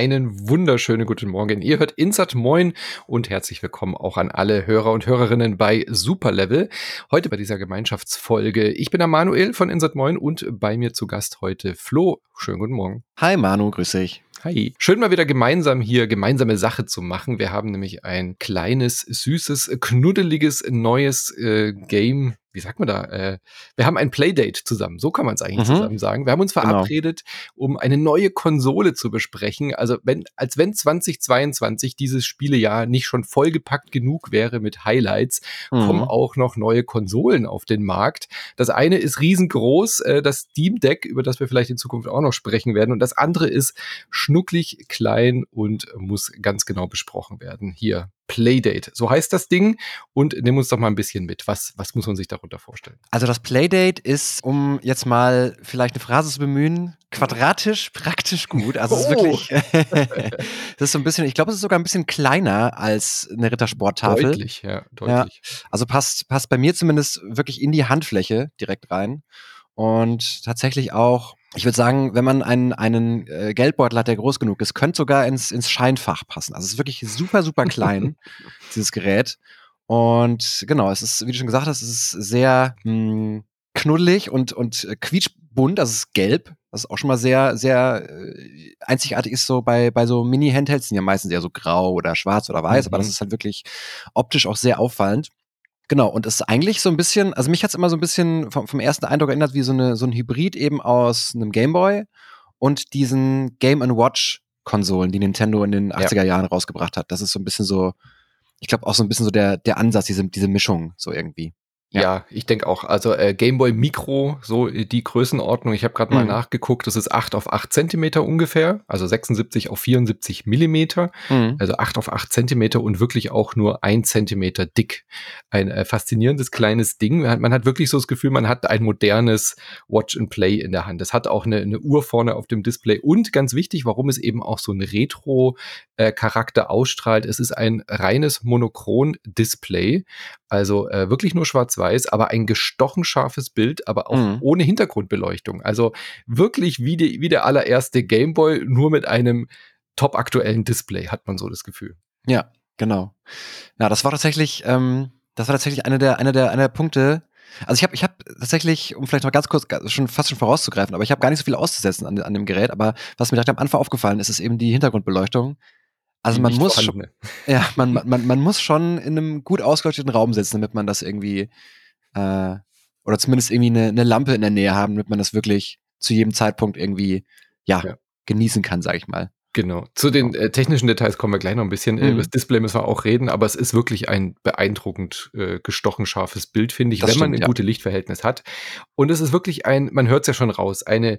Einen wunderschönen guten Morgen. Ihr hört Insert Moin und herzlich willkommen auch an alle Hörer und Hörerinnen bei Superlevel. Heute bei dieser Gemeinschaftsfolge. Ich bin der Manuel von Insert Moin und bei mir zu Gast heute Flo. Schönen guten Morgen. Hi Manu, grüß dich. Hi. Schön mal wieder gemeinsam hier gemeinsame Sache zu machen. Wir haben nämlich ein kleines, süßes, knuddeliges neues äh, Game wie sagt man da? Äh, wir haben ein Playdate zusammen. So kann man es eigentlich mhm. zusammen sagen. Wir haben uns genau. verabredet, genau. um eine neue Konsole zu besprechen. Also wenn, als wenn 2022 dieses Spielejahr nicht schon vollgepackt genug wäre mit Highlights, mhm. kommen auch noch neue Konsolen auf den Markt. Das eine ist riesengroß, äh, das Steam Deck, über das wir vielleicht in Zukunft auch noch sprechen werden. Und das andere ist schnucklig klein und muss ganz genau besprochen werden. Hier Playdate. So heißt das Ding. Und nimm uns doch mal ein bisschen mit. Was, was muss man sich darunter vorstellen? Also das Playdate ist, um jetzt mal vielleicht eine Phrase zu bemühen, quadratisch praktisch gut. Also es ist oh. wirklich, das ist so ein bisschen, ich glaube, es ist sogar ein bisschen kleiner als eine Rittersporttafel. Deutlich, ja, deutlich. Ja, also passt, passt bei mir zumindest wirklich in die Handfläche direkt rein. Und tatsächlich auch ich würde sagen, wenn man einen, einen äh, Geldbeutel hat, der groß genug ist, könnte sogar ins, ins Scheinfach passen. Also es ist wirklich super, super klein, dieses Gerät. Und genau, es ist, wie du schon gesagt hast, es ist sehr mh, hm, knuddelig und, und äh, quietschbunt, also es ist gelb, was auch schon mal sehr, sehr äh, einzigartig ist so bei, bei so Mini-Handhelds, sind ja meistens eher so grau oder schwarz oder weiß, mhm. aber das ist halt wirklich optisch auch sehr auffallend. Genau, und es ist eigentlich so ein bisschen, also mich hat es immer so ein bisschen vom, vom, ersten Eindruck erinnert, wie so, eine, so ein Hybrid eben aus einem Gameboy und diesen Game Watch Konsolen, die Nintendo in den 80er Jahren rausgebracht hat. Das ist so ein bisschen so, ich glaube auch so ein bisschen so der, der Ansatz, diese, diese Mischung so irgendwie. Ja, ja ich denke auch. Also äh, Gameboy Micro, so die Größenordnung. Ich habe gerade mal mhm. nachgeguckt, das ist 8 auf 8 Zentimeter ungefähr, also 76 auf 74 Millimeter, mhm. also 8 auf 8 Zentimeter und wirklich auch nur ein Zentimeter dick. Ein äh, faszinierendes kleines Ding. Man hat, man hat, wirklich so das Gefühl, man hat ein modernes Watch and Play in der Hand. Es hat auch eine, eine Uhr vorne auf dem Display und ganz wichtig, warum es eben auch so ein Retro-Charakter äh, ausstrahlt. Es ist ein reines Monochron-Display, also äh, wirklich nur schwarz schwarz-weiß, aber ein gestochen scharfes Bild, aber auch mhm. ohne Hintergrundbeleuchtung. Also wirklich wie, die, wie der allererste Gameboy, nur mit einem top aktuellen Display, hat man so das Gefühl. Ja, genau. Ja, das war tatsächlich, ähm, das war tatsächlich einer der, einer der, einer der Punkte, also ich habe ich hab tatsächlich, um vielleicht noch ganz kurz schon fast schon vorauszugreifen, aber ich habe gar nicht so viel auszusetzen an, an dem Gerät, aber was mir direkt am Anfang aufgefallen ist, ist eben die Hintergrundbeleuchtung. Also man muss schon, ja, man, man, man muss schon in einem gut ausgeleuchteten Raum sitzen, damit man das irgendwie äh, oder zumindest irgendwie eine, eine Lampe in der Nähe haben, damit man das wirklich zu jedem Zeitpunkt irgendwie ja, ja. genießen kann, sag ich mal. Genau. Zu den äh, technischen Details kommen wir gleich noch ein bisschen. Mhm. Über das Display müssen wir auch reden, aber es ist wirklich ein beeindruckend äh, gestochen scharfes Bild, finde ich, das wenn stimmt, man ein ja. gutes Lichtverhältnis hat. Und es ist wirklich ein, man hört es ja schon raus, eine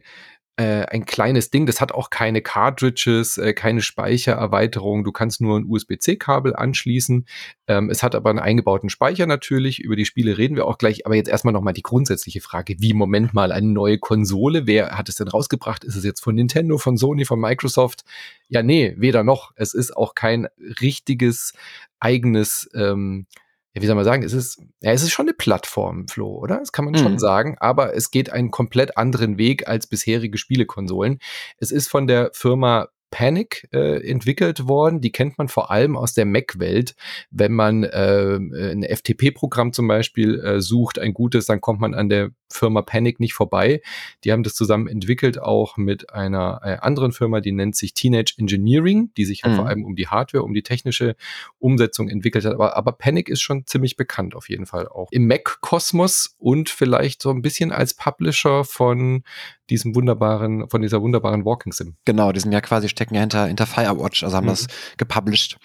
äh, ein kleines Ding. Das hat auch keine Cartridges, äh, keine Speichererweiterung. Du kannst nur ein USB-C-Kabel anschließen. Ähm, es hat aber einen eingebauten Speicher natürlich. Über die Spiele reden wir auch gleich. Aber jetzt erstmal nochmal die grundsätzliche Frage. Wie, Moment mal, eine neue Konsole? Wer hat es denn rausgebracht? Ist es jetzt von Nintendo, von Sony, von Microsoft? Ja, nee, weder noch. Es ist auch kein richtiges eigenes ähm, ja, wie soll man sagen, es ist, ja, es ist schon eine Plattform, Flo, oder? Das kann man mhm. schon sagen, aber es geht einen komplett anderen Weg als bisherige Spielekonsolen. Es ist von der Firma Panic äh, entwickelt worden. Die kennt man vor allem aus der Mac-Welt. Wenn man äh, ein FTP-Programm zum Beispiel äh, sucht, ein gutes, dann kommt man an der Firma Panic nicht vorbei. Die haben das zusammen entwickelt, auch mit einer äh, anderen Firma, die nennt sich Teenage Engineering, die sich halt mhm. vor allem um die Hardware, um die technische Umsetzung entwickelt hat. Aber, aber Panic ist schon ziemlich bekannt auf jeden Fall auch im Mac-Kosmos und vielleicht so ein bisschen als Publisher von diesem wunderbaren, von dieser wunderbaren Walking Sim. Genau, die sind ja quasi stecken ja hinter, hinter Firewatch, also haben mhm. das gepublished.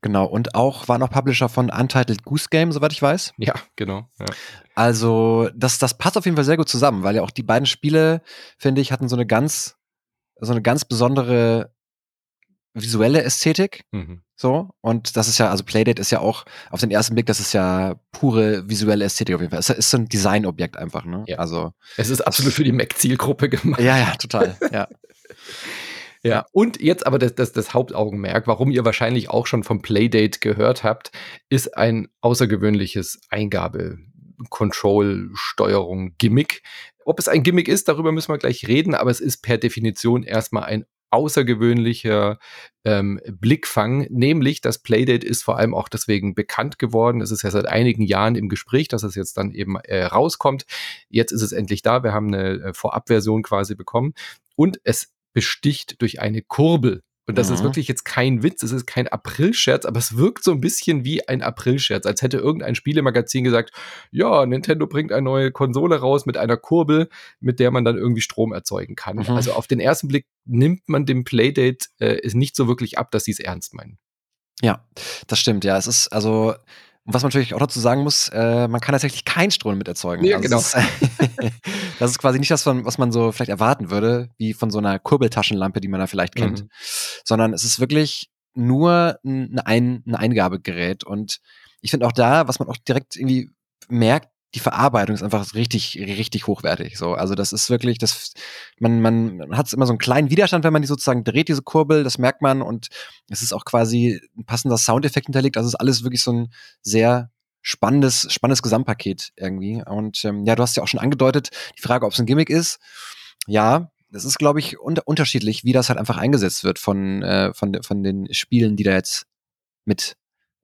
Genau, und auch waren auch Publisher von Untitled Goose Game, soweit ich weiß. Ja, genau. Ja. Also, das, das passt auf jeden Fall sehr gut zusammen, weil ja auch die beiden Spiele, finde ich, hatten so eine ganz, so eine ganz besondere visuelle Ästhetik. Mhm. So. Und das ist ja, also Playdate ist ja auch auf den ersten Blick, das ist ja pure visuelle Ästhetik auf jeden Fall. Es ist so ein Designobjekt einfach, ne? Ja. Also. Es ist absolut für die Mac-Zielgruppe gemacht. Ja, ja, total. ja. Ja, und jetzt aber das, das, das Hauptaugenmerk, warum ihr wahrscheinlich auch schon vom Playdate gehört habt, ist ein außergewöhnliches Eingabe. Control, Steuerung, Gimmick. Ob es ein Gimmick ist, darüber müssen wir gleich reden, aber es ist per Definition erstmal ein außergewöhnlicher ähm, Blickfang, nämlich das Playdate ist vor allem auch deswegen bekannt geworden. Es ist ja seit einigen Jahren im Gespräch, dass es jetzt dann eben äh, rauskommt. Jetzt ist es endlich da. Wir haben eine äh, Vorabversion quasi bekommen und es besticht durch eine Kurbel. Und das mhm. ist wirklich jetzt kein Witz, es ist kein Aprilscherz, aber es wirkt so ein bisschen wie ein Aprilscherz, als hätte irgendein Spielemagazin gesagt, ja, Nintendo bringt eine neue Konsole raus mit einer Kurbel, mit der man dann irgendwie Strom erzeugen kann. Mhm. Also auf den ersten Blick nimmt man dem Playdate äh, nicht so wirklich ab, dass sie es ernst meinen. Ja, das stimmt, ja. Es ist also und was man natürlich auch dazu sagen muss, äh, man kann tatsächlich keinen Strom mit erzeugen. Ja, also genau. Das ist, das ist, quasi nicht das, was man so vielleicht erwarten würde, wie von so einer Kurbeltaschenlampe, die man da vielleicht kennt, mhm. sondern es ist wirklich nur ein, ein, ein Eingabegerät. Und ich finde auch da, was man auch direkt irgendwie merkt, die Verarbeitung ist einfach richtig, richtig hochwertig. So, also das ist wirklich, das, man, man hat immer so einen kleinen Widerstand, wenn man die sozusagen dreht, diese Kurbel, das merkt man und es ist auch quasi ein passender Soundeffekt hinterlegt. Also es ist alles wirklich so ein sehr spannendes, spannendes Gesamtpaket irgendwie. Und ähm, ja, du hast ja auch schon angedeutet, die Frage, ob es ein Gimmick ist. Ja, das ist, glaube ich, un unterschiedlich, wie das halt einfach eingesetzt wird von, äh, von, von den Spielen, die da jetzt mit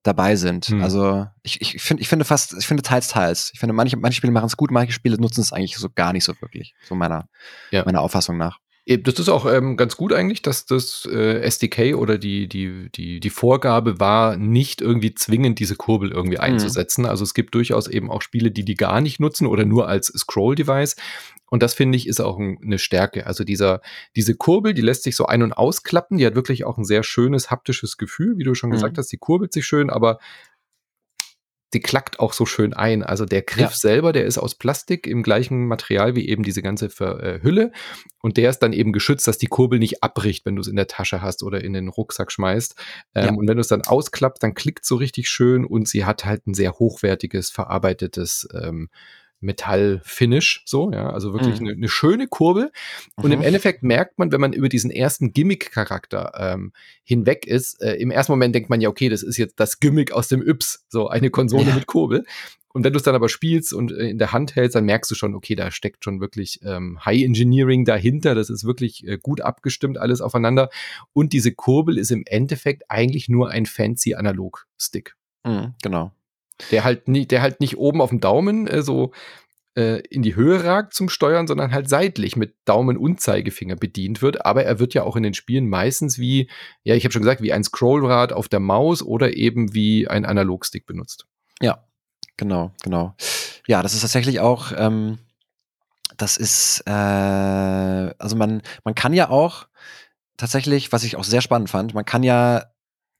dabei sind. Hm. Also ich, ich finde, ich finde fast, ich finde teils, teils. Ich finde, manche, manche Spiele machen es gut, manche Spiele nutzen es eigentlich so gar nicht so wirklich, so meiner, ja. meiner Auffassung nach. Das ist auch ähm, ganz gut eigentlich, dass das äh, SDK oder die, die, die, die Vorgabe war, nicht irgendwie zwingend diese Kurbel irgendwie mhm. einzusetzen. Also es gibt durchaus eben auch Spiele, die die gar nicht nutzen oder nur als Scroll-Device. Und das finde ich ist auch ein, eine Stärke. Also dieser, diese Kurbel, die lässt sich so ein- und ausklappen. Die hat wirklich auch ein sehr schönes haptisches Gefühl, wie du schon mhm. gesagt hast. Die kurbelt sich schön, aber die klackt auch so schön ein. Also der Griff ja. selber, der ist aus Plastik im gleichen Material wie eben diese ganze äh, Hülle. Und der ist dann eben geschützt, dass die Kurbel nicht abbricht, wenn du es in der Tasche hast oder in den Rucksack schmeißt. Ähm, ja. Und wenn du es dann ausklappst, dann klickt so richtig schön und sie hat halt ein sehr hochwertiges, verarbeitetes ähm, Metall-Finish, so, ja, also wirklich mhm. eine, eine, schöne Kurbel. Und mhm. im Endeffekt merkt man, wenn man über diesen ersten Gimmick-Charakter ähm, hinweg ist, äh, im ersten Moment denkt man ja, okay, das ist jetzt das Gimmick aus dem Yps, so eine Konsole ja. mit Kurbel. Und wenn du es dann aber spielst und äh, in der Hand hältst, dann merkst du schon, okay, da steckt schon wirklich ähm, High Engineering dahinter. Das ist wirklich äh, gut abgestimmt, alles aufeinander. Und diese Kurbel ist im Endeffekt eigentlich nur ein fancy Analog-Stick. Mhm, genau. Der halt, nie, der halt nicht oben auf dem Daumen äh, so äh, in die Höhe ragt zum Steuern, sondern halt seitlich mit Daumen und Zeigefinger bedient wird. Aber er wird ja auch in den Spielen meistens wie, ja, ich habe schon gesagt, wie ein Scrollrad auf der Maus oder eben wie ein Analogstick benutzt. Ja, genau, genau. Ja, das ist tatsächlich auch, ähm, das ist, äh, also man, man kann ja auch tatsächlich, was ich auch sehr spannend fand, man kann ja,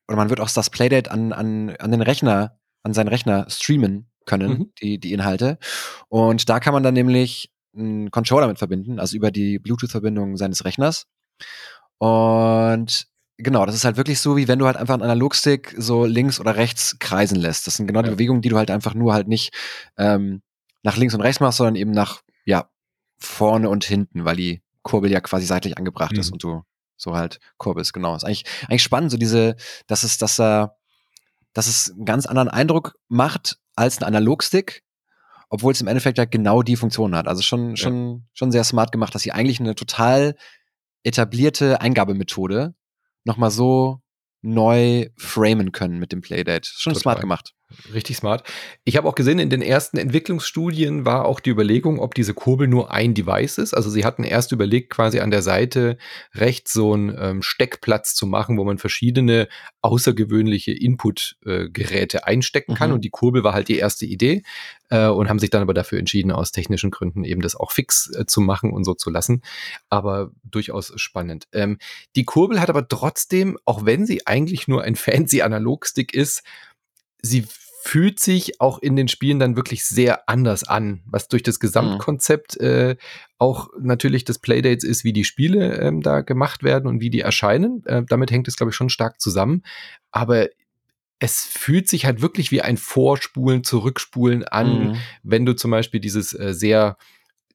oder man wird auch das Playdate an, an, an den Rechner an seinen Rechner streamen können, mhm. die, die Inhalte. Und da kann man dann nämlich einen Controller mit verbinden, also über die Bluetooth-Verbindung seines Rechners. Und genau, das ist halt wirklich so, wie wenn du halt einfach einen Analogstick so links oder rechts kreisen lässt. Das sind genau die Bewegungen, die du halt einfach nur halt nicht ähm, nach links und rechts machst, sondern eben nach, ja, vorne und hinten, weil die Kurbel ja quasi seitlich angebracht mhm. ist und du so halt kurbelst, genau. Ist eigentlich, eigentlich spannend, so diese, dass es, dass er, dass es einen ganz anderen Eindruck macht als ein Analogstick, obwohl es im Endeffekt ja genau die Funktion hat. Also schon, schon, ja. schon sehr smart gemacht, dass sie eigentlich eine total etablierte Eingabemethode nochmal so neu framen können mit dem Playdate. Schon Total. smart gemacht. Richtig smart. Ich habe auch gesehen, in den ersten Entwicklungsstudien war auch die Überlegung, ob diese Kurbel nur ein Device ist. Also sie hatten erst überlegt, quasi an der Seite rechts so einen ähm, Steckplatz zu machen, wo man verschiedene außergewöhnliche Input-Geräte äh, einstecken kann. Mhm. Und die Kurbel war halt die erste Idee äh, und haben sich dann aber dafür entschieden, aus technischen Gründen eben das auch fix äh, zu machen und so zu lassen. Aber durchaus spannend. Ähm, die Kurbel hat aber trotzdem, auch wenn sie eigentlich nur ein fancy Analogstick ist, sie fühlt sich auch in den Spielen dann wirklich sehr anders an, was durch das Gesamtkonzept mhm. äh, auch natürlich des Playdates ist, wie die Spiele ähm, da gemacht werden und wie die erscheinen. Äh, damit hängt es, glaube ich, schon stark zusammen. Aber es fühlt sich halt wirklich wie ein Vorspulen, Zurückspulen an, mhm. wenn du zum Beispiel dieses äh, sehr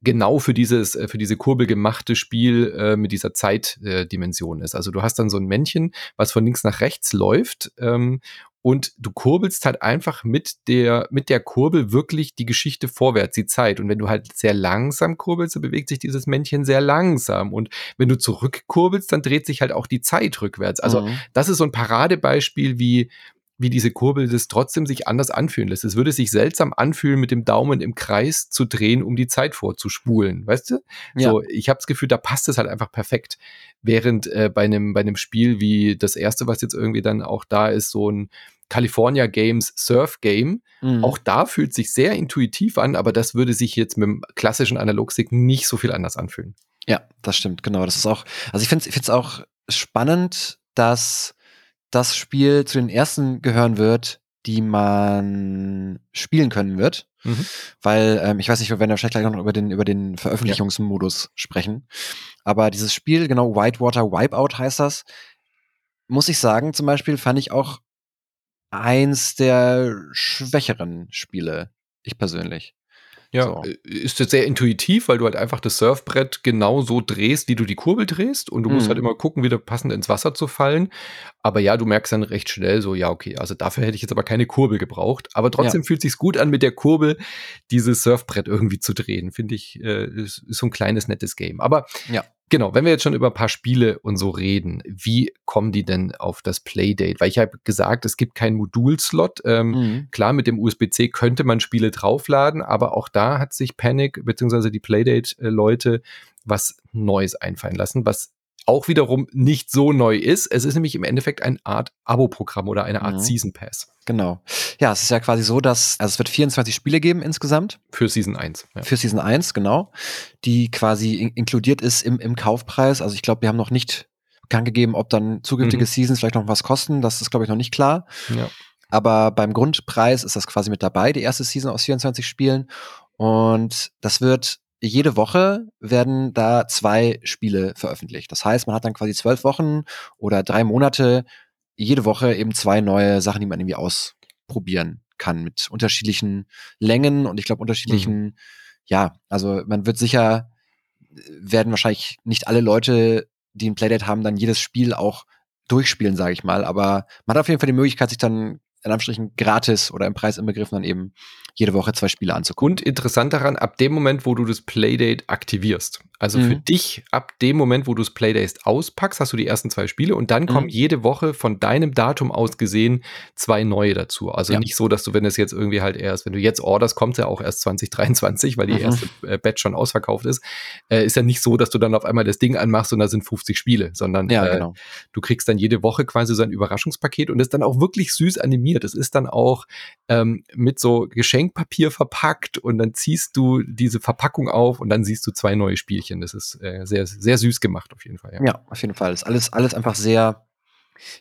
genau für dieses, äh, für diese Kurbel gemachte Spiel äh, mit dieser Zeitdimension äh, ist. Also du hast dann so ein Männchen, was von links nach rechts läuft ähm, und du kurbelst halt einfach mit der, mit der Kurbel wirklich die Geschichte vorwärts, die Zeit. Und wenn du halt sehr langsam kurbelst, so bewegt sich dieses Männchen sehr langsam. Und wenn du zurückkurbelst, dann dreht sich halt auch die Zeit rückwärts. Also mhm. das ist so ein Paradebeispiel, wie wie diese Kurbel das trotzdem sich anders anfühlen lässt. Es würde sich seltsam anfühlen, mit dem Daumen im Kreis zu drehen, um die Zeit vorzuspulen, weißt du? Ja. So, ich habe das Gefühl, da passt es halt einfach perfekt. Während äh, bei einem bei einem Spiel wie das erste, was jetzt irgendwie dann auch da ist, so ein California Games Surf Game. Mhm. Auch da fühlt sich sehr intuitiv an, aber das würde sich jetzt mit dem klassischen Analogstick nicht so viel anders anfühlen. Ja, das stimmt, genau. Das ist auch, also ich finde es auch spannend, dass das Spiel zu den ersten gehören wird, die man spielen können wird. Mhm. Weil, ähm, ich weiß nicht, wir werden wahrscheinlich gleich noch über den, über den Veröffentlichungsmodus ja. sprechen. Aber dieses Spiel, genau, Whitewater Wipeout heißt das, muss ich sagen, zum Beispiel fand ich auch eins der schwächeren Spiele. Ich persönlich. Ja, so. Äh, ist jetzt sehr intuitiv, weil du halt einfach das Surfbrett genau so drehst, wie du die Kurbel drehst und du mhm. musst halt mhm. immer gucken, wieder passend ins Wasser zu fallen. Aber ja, du merkst dann recht schnell so, ja, okay, also dafür hätte ich jetzt aber keine Kurbel gebraucht. Aber trotzdem ja. fühlt sich's gut an, mit der Kurbel dieses Surfbrett irgendwie zu drehen. Finde ich, äh, ist, ist so ein kleines, nettes Game. Aber ja. Genau, wenn wir jetzt schon über ein paar Spiele und so reden, wie kommen die denn auf das Playdate? Weil ich habe gesagt, es gibt keinen Modulslot. Ähm, mhm. Klar, mit dem USB-C könnte man Spiele draufladen, aber auch da hat sich Panic bzw. die Playdate-Leute was Neues einfallen lassen, was auch wiederum nicht so neu ist. Es ist nämlich im Endeffekt eine Art Abo-Programm oder eine Art mhm. Season Pass. Genau. Ja, es ist ja quasi so, dass also es wird 24 Spiele geben insgesamt. Für Season 1. Ja. Für Season 1, genau. Die quasi in inkludiert ist im, im Kaufpreis. Also ich glaube, wir haben noch nicht bekannt gegeben, ob dann zukünftige mhm. Seasons vielleicht noch was kosten. Das ist, glaube ich, noch nicht klar. Ja. Aber beim Grundpreis ist das quasi mit dabei, die erste Season aus 24 Spielen. Und das wird jede Woche werden da zwei Spiele veröffentlicht. Das heißt, man hat dann quasi zwölf Wochen oder drei Monate jede Woche eben zwei neue Sachen, die man irgendwie ausprobieren kann mit unterschiedlichen Längen und ich glaube unterschiedlichen, mhm. ja, also man wird sicher, werden wahrscheinlich nicht alle Leute, die ein Playdate haben, dann jedes Spiel auch durchspielen, sage ich mal. Aber man hat auf jeden Fall die Möglichkeit, sich dann in Anführungsstrichen gratis oder im Preis inbegriffen dann eben jede Woche zwei Spiele anzugucken. Und interessant daran, ab dem Moment, wo du das Playdate aktivierst, also mhm. für dich, ab dem Moment, wo du das Playdate auspackst, hast du die ersten zwei Spiele und dann mhm. kommen jede Woche von deinem Datum aus gesehen zwei neue dazu. Also ja. nicht so, dass du, wenn es jetzt irgendwie halt erst, wenn du jetzt orderst, kommt es ja auch erst 2023, weil die mhm. erste äh, Batch schon ausverkauft ist. Äh, ist ja nicht so, dass du dann auf einmal das Ding anmachst und da sind 50 Spiele, sondern ja, äh, genau. du kriegst dann jede Woche quasi so ein Überraschungspaket und ist dann auch wirklich süß animiert. Es ist dann auch ähm, mit so Geschenkpapier verpackt und dann ziehst du diese Verpackung auf und dann siehst du zwei neue Spielchen. Das ist äh, sehr, sehr süß gemacht auf jeden Fall. Ja, ja auf jeden Fall. Das ist alles, alles einfach sehr,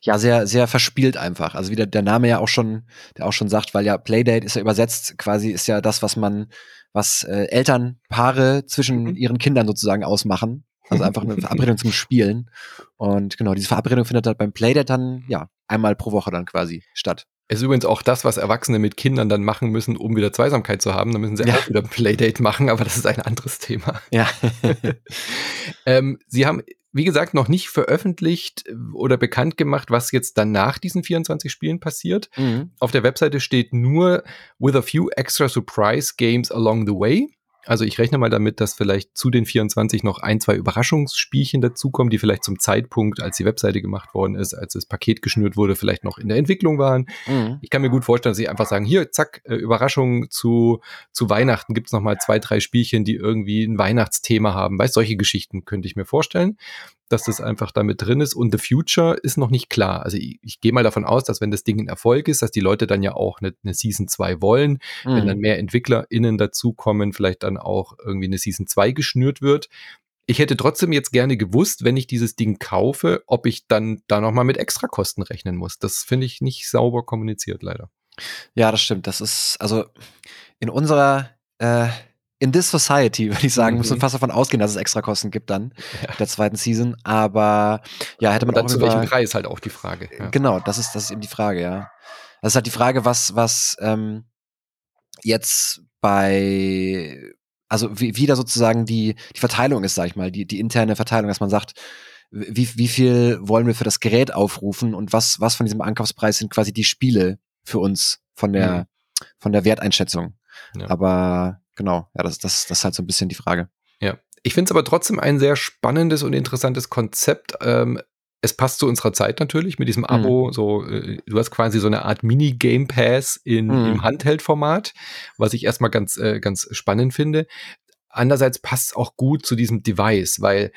ja, sehr, sehr verspielt einfach. Also wie der, der Name ja auch schon, der auch schon sagt, weil ja Playdate ist ja übersetzt, quasi ist ja das, was man, was äh, Elternpaare zwischen mhm. ihren Kindern sozusagen ausmachen. Also einfach eine Verabredung zum Spielen. Und genau, diese Verabredung findet halt beim Playdate dann, ja, einmal pro Woche dann quasi statt. Es ist übrigens auch das, was Erwachsene mit Kindern dann machen müssen, um wieder Zweisamkeit zu haben. Dann müssen sie ja. auch wieder ein Playdate machen, aber das ist ein anderes Thema. Ja. ähm, sie haben, wie gesagt, noch nicht veröffentlicht oder bekannt gemacht, was jetzt dann nach diesen 24 Spielen passiert. Mhm. Auf der Webseite steht nur with a few extra surprise games along the way. Also ich rechne mal damit, dass vielleicht zu den 24 noch ein, zwei Überraschungsspielchen dazukommen, die vielleicht zum Zeitpunkt, als die Webseite gemacht worden ist, als das Paket geschnürt wurde, vielleicht noch in der Entwicklung waren. Mhm. Ich kann mir gut vorstellen, dass sie einfach sagen, hier, zack, äh, Überraschung zu, zu Weihnachten gibt's noch mal zwei, drei Spielchen, die irgendwie ein Weihnachtsthema haben. Weißt, solche Geschichten könnte ich mir vorstellen dass das einfach damit drin ist. Und The Future ist noch nicht klar. Also ich, ich gehe mal davon aus, dass wenn das Ding ein Erfolg ist, dass die Leute dann ja auch eine, eine Season 2 wollen. Mhm. Wenn dann mhm. mehr EntwicklerInnen dazukommen, vielleicht dann auch irgendwie eine Season 2 geschnürt wird. Ich hätte trotzdem jetzt gerne gewusst, wenn ich dieses Ding kaufe, ob ich dann da nochmal mit Extrakosten rechnen muss. Das finde ich nicht sauber kommuniziert, leider. Ja, das stimmt. Das ist, also in unserer äh, in this society, würde ich sagen, mhm. muss man fast davon ausgehen, dass es extra Kosten gibt dann ja. der zweiten Season. Aber ja, hätte man dann auch zu welchem Preis halt auch die Frage. Ja. Genau, das ist das ist eben die Frage, ja. Das ist halt die Frage, was was ähm, jetzt bei also wie, wie da sozusagen die die Verteilung ist, sag ich mal, die die interne Verteilung, dass man sagt, wie, wie viel wollen wir für das Gerät aufrufen und was, was von diesem Ankaufspreis sind quasi die Spiele für uns von der, mhm. von der Werteinschätzung. Ja. Aber genau, ja, das, das, das ist halt so ein bisschen die Frage. Ja. Ich finde es aber trotzdem ein sehr spannendes und interessantes Konzept. Ähm, es passt zu unserer Zeit natürlich mit diesem mhm. Abo. Mhm. So, äh, du hast quasi so eine Art Mini-Game Pass in, mhm. im Handheld-Format, was ich erstmal ganz, äh, ganz spannend finde. Andererseits passt es auch gut zu diesem Device, weil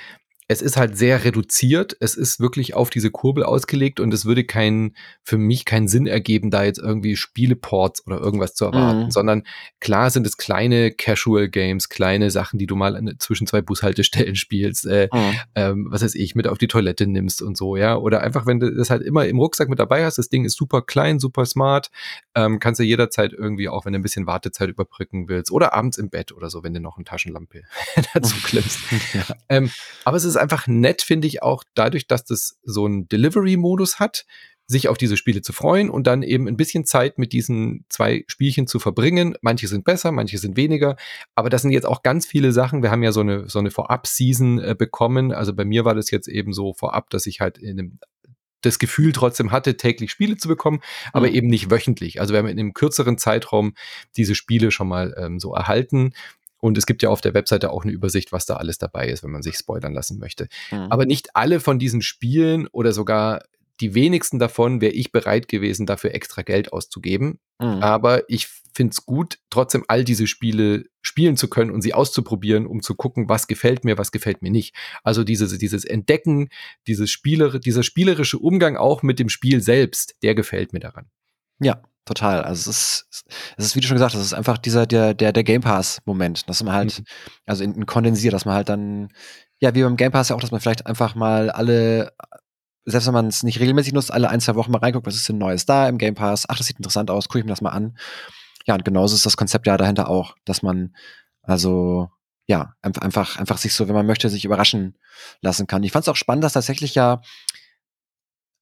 es ist halt sehr reduziert. Es ist wirklich auf diese Kurbel ausgelegt und es würde keinen, für mich keinen Sinn ergeben, da jetzt irgendwie Spieleports oder irgendwas zu erwarten, mhm. sondern klar sind es kleine Casual Games, kleine Sachen, die du mal zwischen zwei Bushaltestellen spielst, äh, mhm. ähm, was weiß ich, mit auf die Toilette nimmst und so, ja. Oder einfach, wenn du das halt immer im Rucksack mit dabei hast, das Ding ist super klein, super smart, ähm, kannst du jederzeit irgendwie auch, wenn du ein bisschen Wartezeit überbrücken willst oder abends im Bett oder so, wenn du noch eine Taschenlampe dazu klemmst. ja. ähm, aber es ist einfach nett, finde ich, auch dadurch, dass das so einen Delivery-Modus hat, sich auf diese Spiele zu freuen und dann eben ein bisschen Zeit mit diesen zwei Spielchen zu verbringen. Manche sind besser, manche sind weniger. Aber das sind jetzt auch ganz viele Sachen. Wir haben ja so eine, so eine Vorab-Season äh, bekommen. Also bei mir war das jetzt eben so vorab, dass ich halt in einem das Gefühl trotzdem hatte, täglich Spiele zu bekommen, aber mhm. eben nicht wöchentlich. Also wir haben in einem kürzeren Zeitraum diese Spiele schon mal ähm, so erhalten. Und es gibt ja auf der Webseite auch eine Übersicht, was da alles dabei ist, wenn man sich spoilern lassen möchte. Mhm. Aber nicht alle von diesen Spielen oder sogar die wenigsten davon wäre ich bereit gewesen, dafür extra Geld auszugeben. Mhm. Aber ich finde es gut, trotzdem all diese Spiele spielen zu können und sie auszuprobieren, um zu gucken, was gefällt mir, was gefällt mir nicht. Also dieses, dieses Entdecken, dieses Spieler, dieser spielerische Umgang auch mit dem Spiel selbst, der gefällt mir daran. Ja, total. Also es ist, es ist, wie du schon gesagt hast, es ist einfach dieser, der, der, der Game Pass-Moment, dass man halt, mhm. also in, in kondensiert, dass man halt dann, ja, wie beim Game Pass ja auch, dass man vielleicht einfach mal alle, selbst wenn man es nicht regelmäßig nutzt, alle ein, zwei Wochen mal reinguckt, was ist denn Neues da im Game Pass? Ach, das sieht interessant aus, gucke ich mir das mal an. Ja, und genauso ist das Konzept ja dahinter auch, dass man, also, ja, einfach, einfach sich so, wenn man möchte, sich überraschen lassen kann. Ich fand es auch spannend, dass tatsächlich ja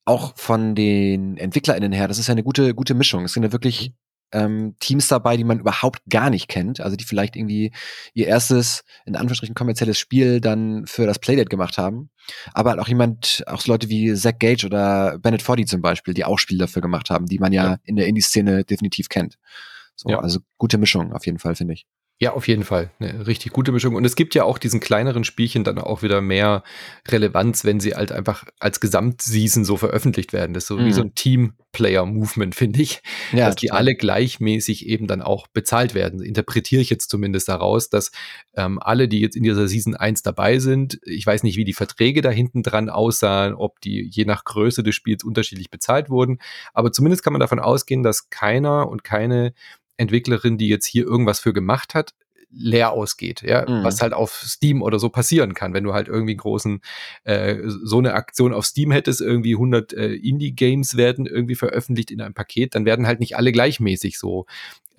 auch von den EntwicklerInnen her, das ist ja eine gute, gute Mischung. Es sind ja wirklich mhm. ähm, Teams dabei, die man überhaupt gar nicht kennt, also die vielleicht irgendwie ihr erstes, in Anführungsstrichen, kommerzielles Spiel dann für das Playdate gemacht haben. Aber halt auch jemand, auch so Leute wie Zach Gage oder Bennett Foddy zum Beispiel, die auch Spiele dafür gemacht haben, die man ja, ja. in der Indie-Szene definitiv kennt. So, ja. Also gute Mischung auf jeden Fall, finde ich. Ja, auf jeden Fall. Eine richtig gute Mischung. Und es gibt ja auch diesen kleineren Spielchen dann auch wieder mehr Relevanz, wenn sie halt einfach als Gesamtseason so veröffentlicht werden. Das ist so mhm. wie so ein Team-Player-Movement, finde ich. Ja, dass die alle gleichmäßig eben dann auch bezahlt werden. Interpretiere ich jetzt zumindest daraus, dass ähm, alle, die jetzt in dieser Season 1 dabei sind, ich weiß nicht, wie die Verträge da hinten dran aussahen, ob die je nach Größe des Spiels unterschiedlich bezahlt wurden. Aber zumindest kann man davon ausgehen, dass keiner und keine Entwicklerin, die jetzt hier irgendwas für gemacht hat, leer ausgeht, ja, mhm. was halt auf Steam oder so passieren kann, wenn du halt irgendwie großen äh, so eine Aktion auf Steam hättest, irgendwie 100 äh, Indie-Games werden irgendwie veröffentlicht in einem Paket, dann werden halt nicht alle gleichmäßig so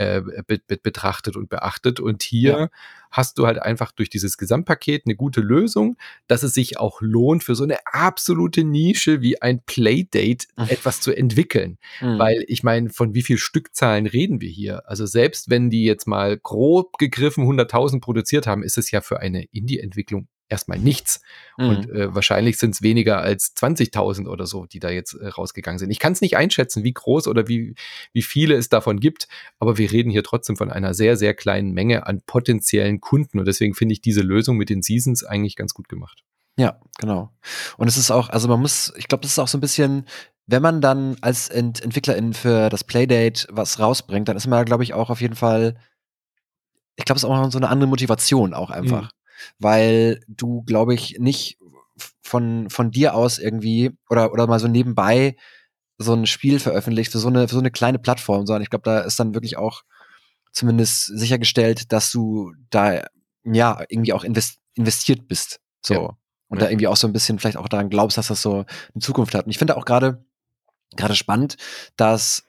äh, be be betrachtet und beachtet. Und hier ja. hast du halt einfach durch dieses Gesamtpaket eine gute Lösung, dass es sich auch lohnt, für so eine absolute Nische wie ein Playdate etwas zu entwickeln. Mhm. Weil ich meine, von wie viel Stückzahlen reden wir hier? Also selbst wenn die jetzt mal grob gegriffen 100.000 produziert haben, ist es ja für eine Indie-Entwicklung erstmal nichts. Mhm. Und äh, wahrscheinlich sind es weniger als 20.000 oder so, die da jetzt äh, rausgegangen sind. Ich kann es nicht einschätzen, wie groß oder wie, wie viele es davon gibt, aber wir reden hier trotzdem von einer sehr, sehr kleinen Menge an potenziellen Kunden. Und deswegen finde ich diese Lösung mit den Seasons eigentlich ganz gut gemacht. Ja, genau. Und es ist auch, also man muss, ich glaube, das ist auch so ein bisschen, wenn man dann als Ent Entwicklerin für das Playdate was rausbringt, dann ist man, glaube ich, auch auf jeden Fall, ich glaube, es ist auch so eine andere Motivation auch einfach. Mhm weil du, glaube ich, nicht von, von dir aus irgendwie oder, oder mal so nebenbei so ein Spiel veröffentlicht für so eine, für so eine kleine Plattform, sondern ich glaube, da ist dann wirklich auch zumindest sichergestellt, dass du da ja irgendwie auch invest investiert bist. So. Ja. Und ja. da irgendwie auch so ein bisschen vielleicht auch daran glaubst, dass das so eine Zukunft hat. Und ich finde auch gerade gerade spannend, dass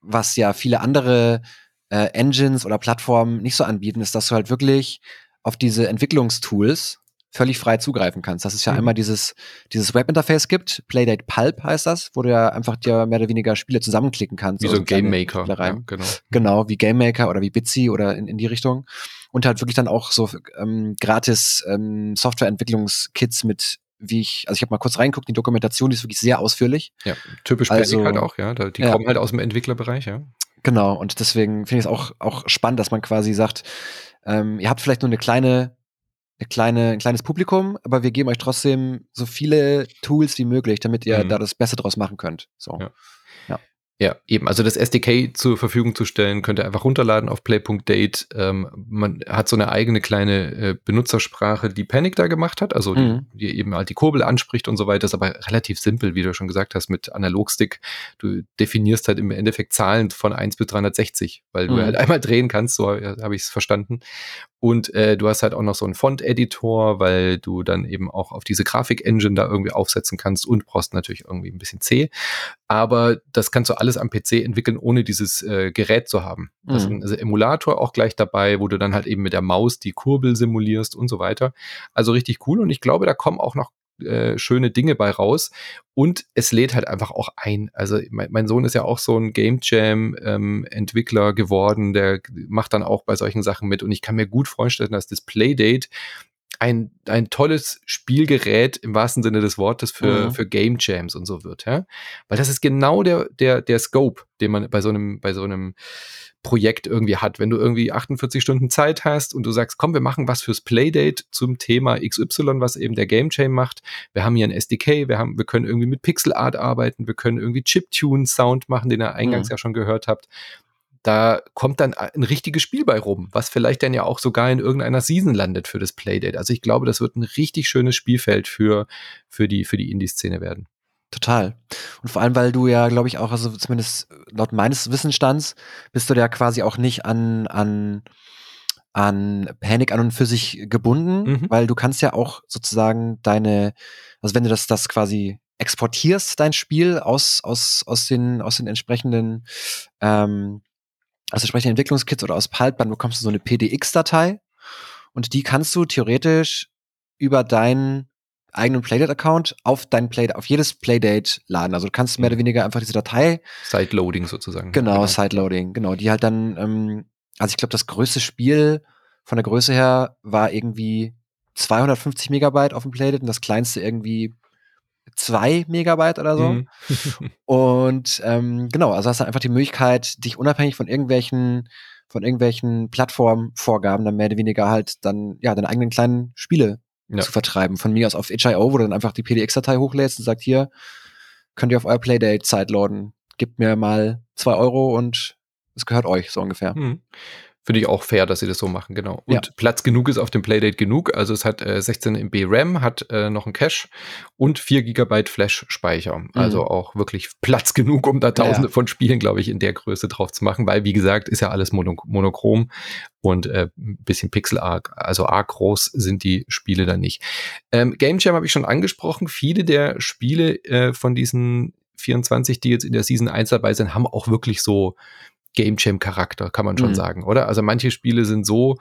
was ja viele andere äh, Engines oder Plattformen nicht so anbieten, ist, dass du halt wirklich auf diese Entwicklungstools völlig frei zugreifen kannst. Dass es ja mhm. einmal dieses, dieses Webinterface gibt, Playdate Pulp heißt das, wo du ja einfach dir mehr oder weniger Spiele zusammenklicken kannst. Wie so ein Game Maker. Ja, genau. genau, wie Game Maker oder wie Bitsy oder in, in die Richtung. Und halt wirklich dann auch so ähm, gratis ähm, Softwareentwicklungskits mit wie ich, also ich habe mal kurz reinguckt, die Dokumentation die ist wirklich sehr ausführlich. Ja, typisch also, halt auch, ja. Die ja. kommen halt aus dem Entwicklerbereich, ja. Genau, und deswegen finde ich es auch, auch spannend, dass man quasi sagt, ähm, ihr habt vielleicht nur eine kleine, eine kleine, ein kleines Publikum, aber wir geben euch trotzdem so viele Tools wie möglich, damit ihr mhm. da das Beste draus machen könnt. So. Ja. Ja, eben. Also das SDK zur Verfügung zu stellen, könnt ihr einfach runterladen auf play.date. Ähm, man hat so eine eigene kleine äh, Benutzersprache, die Panic da gemacht hat, also mhm. die, die, eben halt die Kurbel anspricht und so weiter. Das ist aber relativ simpel, wie du schon gesagt hast, mit Analogstick. Du definierst halt im Endeffekt Zahlen von 1 bis 360, weil du mhm. halt einmal drehen kannst, so habe ich es verstanden. Und äh, du hast halt auch noch so einen Font-Editor, weil du dann eben auch auf diese Grafik-Engine da irgendwie aufsetzen kannst und brauchst natürlich irgendwie ein bisschen C. Aber das kannst du alles am PC entwickeln, ohne dieses äh, Gerät zu haben. Mhm. Das ist ein also Emulator auch gleich dabei, wo du dann halt eben mit der Maus die Kurbel simulierst und so weiter. Also richtig cool. Und ich glaube, da kommen auch noch äh, schöne Dinge bei raus. Und es lädt halt einfach auch ein. Also mein, mein Sohn ist ja auch so ein Game Jam ähm, geworden, der macht dann auch bei solchen Sachen mit. Und ich kann mir gut vorstellen, dass das Playdate ein, ein tolles Spielgerät im wahrsten Sinne des Wortes für, mhm. für Game Jams und so wird, ja. Weil das ist genau der, der, der Scope, den man bei so einem, bei so einem Projekt irgendwie hat. Wenn du irgendwie 48 Stunden Zeit hast und du sagst, komm, wir machen was fürs Playdate zum Thema XY, was eben der Game Chain macht. Wir haben hier ein SDK, wir haben, wir können irgendwie mit Pixel Art arbeiten, wir können irgendwie Chiptune Sound machen, den ihr eingangs mhm. ja schon gehört habt. Da kommt dann ein richtiges Spiel bei rum, was vielleicht dann ja auch sogar in irgendeiner Season landet für das Playdate. Also ich glaube, das wird ein richtig schönes Spielfeld für, für die, für die Indie-Szene werden. Total. Und vor allem, weil du ja, glaube ich, auch, also zumindest laut meines Wissensstands, bist du ja quasi auch nicht an, an, an Panik an und für sich gebunden, mhm. weil du kannst ja auch sozusagen deine, also wenn du das, das quasi exportierst, dein Spiel aus, aus, aus den, aus den entsprechenden, ähm, aus entsprechenden Entwicklungskits oder aus Pulp, dann bekommst du so eine PDX-Datei und die kannst du theoretisch über deinen eigenen Playdate-Account auf dein Playdate, auf jedes Playdate laden. Also du kannst mehr oder mhm. weniger einfach diese Datei. Sideloading sozusagen. Genau, genau. Sideloading, genau. Die halt dann, ähm, also ich glaube, das größte Spiel von der Größe her war irgendwie 250 Megabyte auf dem Playdate und das kleinste irgendwie zwei Megabyte oder so. Mhm. und ähm, genau, also hast du einfach die Möglichkeit, dich unabhängig von irgendwelchen von irgendwelchen Plattformvorgaben dann mehr oder weniger halt dann ja deine eigenen kleinen Spiele ja. zu vertreiben. Von mir aus auf HIO, wo du dann einfach die PDX-Datei hochlädst und sagt, hier, könnt ihr auf euer Playdate Zeitladen. Gebt mir mal zwei Euro und es gehört euch, so ungefähr. Hm. Finde ich auch fair, dass sie das so machen, genau. Und ja. Platz genug ist auf dem Playdate genug. Also es hat äh, 16 MB RAM, hat äh, noch einen Cache und 4 GB Flash-Speicher. Mhm. Also auch wirklich Platz genug, um da tausende ja. von Spielen, glaube ich, in der Größe drauf zu machen, weil, wie gesagt, ist ja alles mono monochrom und äh, ein bisschen pixelarg, also arg groß sind die Spiele dann nicht. Ähm, Game Jam habe ich schon angesprochen. Viele der Spiele äh, von diesen 24, die jetzt in der Season 1 dabei sind, haben auch wirklich so Game Jam Charakter, kann man schon mhm. sagen, oder? Also manche Spiele sind so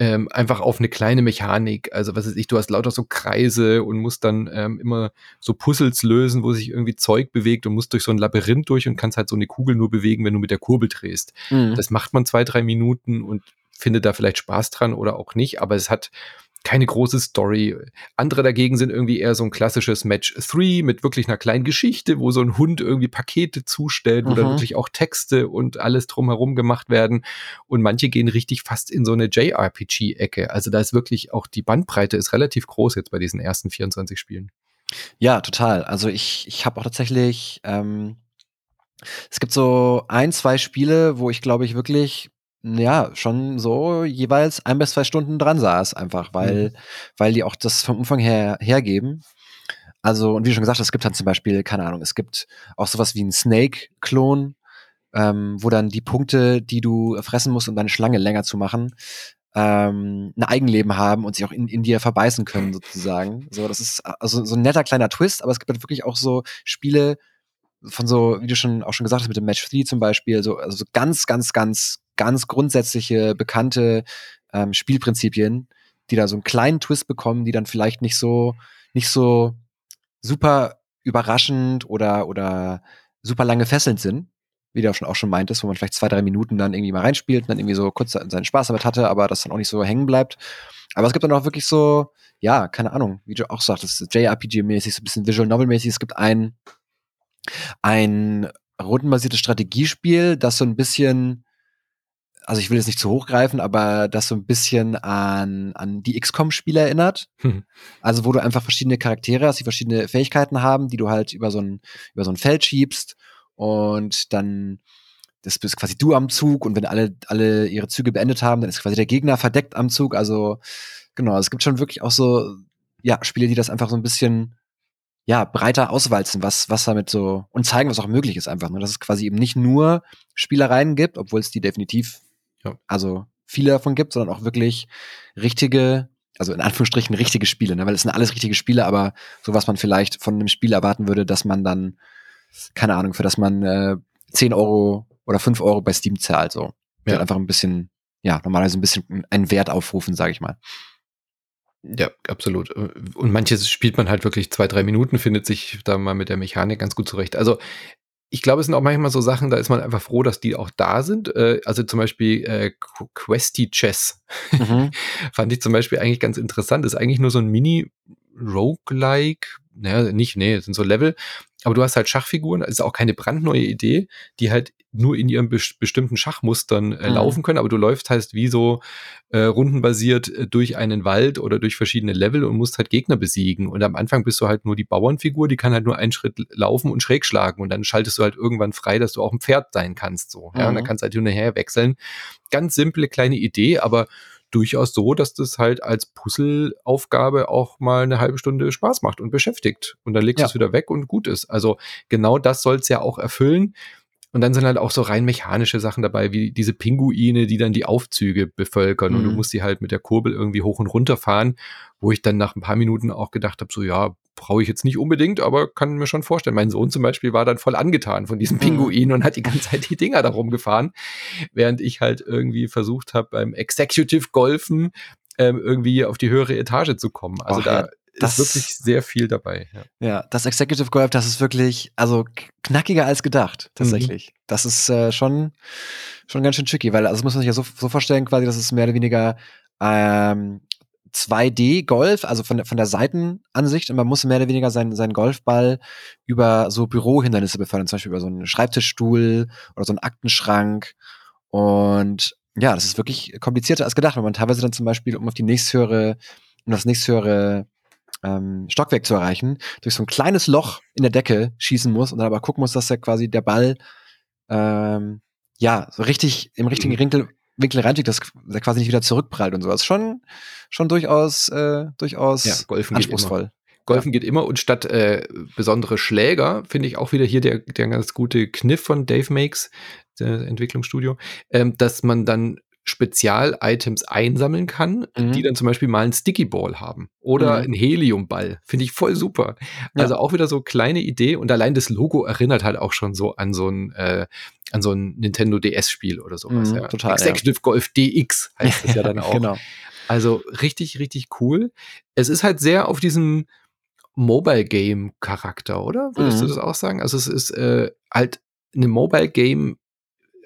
ähm, einfach auf eine kleine Mechanik. Also was weiß ich, du hast lauter so Kreise und musst dann ähm, immer so Puzzles lösen, wo sich irgendwie Zeug bewegt und musst durch so ein Labyrinth durch und kannst halt so eine Kugel nur bewegen, wenn du mit der Kurbel drehst. Mhm. Das macht man zwei, drei Minuten und findet da vielleicht Spaß dran oder auch nicht, aber es hat keine große Story. Andere dagegen sind irgendwie eher so ein klassisches Match 3 mit wirklich einer kleinen Geschichte, wo so ein Hund irgendwie Pakete zustellt, wo mhm. da wirklich auch Texte und alles drumherum gemacht werden. Und manche gehen richtig fast in so eine JRPG-Ecke. Also da ist wirklich auch die Bandbreite ist relativ groß jetzt bei diesen ersten 24 Spielen. Ja, total. Also ich, ich habe auch tatsächlich, ähm, es gibt so ein, zwei Spiele, wo ich glaube ich wirklich ja, schon so jeweils ein bis zwei Stunden dran saß, einfach, weil, mhm. weil die auch das vom Umfang her hergeben. Also, und wie schon gesagt, es gibt dann zum Beispiel, keine Ahnung, es gibt auch sowas wie ein Snake-Klon, ähm, wo dann die Punkte, die du fressen musst, um deine Schlange länger zu machen, ähm, ein Eigenleben haben und sich auch in, in dir verbeißen können, sozusagen. So, das ist also so ein netter kleiner Twist, aber es gibt halt wirklich auch so Spiele von so, wie du schon auch schon gesagt hast, mit dem Match 3 zum Beispiel, so, also so ganz, ganz, ganz ganz grundsätzliche, bekannte ähm, Spielprinzipien, die da so einen kleinen Twist bekommen, die dann vielleicht nicht so, nicht so super überraschend oder, oder super lange fesselnd sind. wie du auch schon, auch schon meintest, wo man vielleicht zwei, drei Minuten dann irgendwie mal reinspielt und dann irgendwie so kurz seinen Spaß damit hatte, aber das dann auch nicht so hängen bleibt. Aber es gibt dann auch wirklich so, ja, keine Ahnung, wie du auch sagtest, JRPG-mäßig, so ein bisschen Visual Novel-mäßig. Es gibt ein, ein rundenbasiertes Strategiespiel, das so ein bisschen, also ich will jetzt nicht zu hoch greifen, aber das so ein bisschen an, an die XCOM-Spiele erinnert. Hm. Also wo du einfach verschiedene Charaktere hast, die verschiedene Fähigkeiten haben, die du halt über so ein, über so ein Feld schiebst und dann das bist quasi du am Zug und wenn alle, alle ihre Züge beendet haben, dann ist quasi der Gegner verdeckt am Zug. Also genau, es gibt schon wirklich auch so, ja, Spiele, die das einfach so ein bisschen ja, breiter auswalzen, was, was damit so und zeigen, was auch möglich ist einfach. Ne? Dass es quasi eben nicht nur Spielereien gibt, obwohl es die definitiv, ja. also viele davon gibt, sondern auch wirklich richtige, also in Anführungsstrichen richtige Spiele, ne? weil es sind alles richtige Spiele, aber so was man vielleicht von einem Spiel erwarten würde, dass man dann, keine Ahnung, für das man äh, 10 Euro oder 5 Euro bei Steam zahlt, so. Ja. Halt einfach ein bisschen, ja, normalerweise ein bisschen einen Wert aufrufen, sage ich mal. Ja, absolut. Und manches spielt man halt wirklich zwei, drei Minuten, findet sich da mal mit der Mechanik ganz gut zurecht. Also ich glaube, es sind auch manchmal so Sachen, da ist man einfach froh, dass die auch da sind. Äh, also zum Beispiel äh, Questy Chess mhm. fand ich zum Beispiel eigentlich ganz interessant. Ist eigentlich nur so ein Mini-Roguelike, naja, nicht, nee, sind so Level, aber du hast halt Schachfiguren, das ist auch keine brandneue Idee, die halt nur in ihren be bestimmten Schachmustern äh, mhm. laufen können, aber du läufst halt wie so äh, rundenbasiert äh, durch einen Wald oder durch verschiedene Level und musst halt Gegner besiegen. Und am Anfang bist du halt nur die Bauernfigur, die kann halt nur einen Schritt laufen und schräg schlagen und dann schaltest du halt irgendwann frei, dass du auch ein Pferd sein kannst. So, ja, und dann mhm. kannst du halt hin und her wechseln. Ganz simple kleine Idee, aber durchaus so, dass das halt als Puzzleaufgabe auch mal eine halbe Stunde Spaß macht und beschäftigt. Und dann legst ja. du es wieder weg und gut ist. Also genau das soll es ja auch erfüllen. Und dann sind halt auch so rein mechanische Sachen dabei, wie diese Pinguine, die dann die Aufzüge bevölkern mhm. und du mhm. musst sie halt mit der Kurbel irgendwie hoch und runter fahren, wo ich dann nach ein paar Minuten auch gedacht habe, so ja, brauche ich jetzt nicht unbedingt, aber kann mir schon vorstellen. Mein Sohn zum Beispiel war dann voll angetan von diesem mhm. Pinguin und hat die ganze Zeit die Dinger da rumgefahren, während ich halt irgendwie versucht habe, beim Executive Golfen ähm, irgendwie auf die höhere Etage zu kommen. Also Ach, da ja das ist wirklich sehr viel dabei. Ja. ja, das Executive Golf, das ist wirklich, also knackiger als gedacht, tatsächlich. Mhm. Das ist äh, schon, schon ganz schön tricky, weil, also das muss man sich ja so, so vorstellen, quasi, dass es mehr oder weniger ähm, 2D-Golf, also von der, von der Seitenansicht, und man muss mehr oder weniger seinen, seinen Golfball über so Bürohindernisse befördern, zum Beispiel über so einen Schreibtischstuhl oder so einen Aktenschrank. Und ja, das ist wirklich komplizierter als gedacht, wenn man teilweise dann zum Beispiel, um auf die nächsthöhere, um das nächsthöhere ähm, Stockwerk zu erreichen, durch so ein kleines Loch in der Decke schießen muss und dann aber gucken muss, dass er quasi der Ball ähm, ja so richtig im richtigen mhm. Winkel, Winkel reinschickt, dass er quasi nicht wieder zurückprallt und sowas. Schon, schon durchaus, äh, durchaus ja, Golfen anspruchsvoll. Golfen geht immer und statt äh, besondere Schläger finde ich auch wieder hier der, der ganz gute Kniff von Dave Makes, der Entwicklungsstudio, ähm, dass man dann Spezial-Items einsammeln kann, mhm. die dann zum Beispiel mal einen Sticky Ball haben oder mhm. einen Heliumball. Finde ich voll super. Ja. Also auch wieder so kleine Idee und allein das Logo erinnert halt auch schon so an so ein, äh, an so ein Nintendo DS-Spiel oder sowas. Mhm, ja. Total. Executive ja. Golf DX heißt es ja dann auch. genau. Also richtig, richtig cool. Es ist halt sehr auf diesem Mobile Game Charakter, oder? Würdest du mhm. das auch sagen? Also es ist äh, halt eine Mobile Game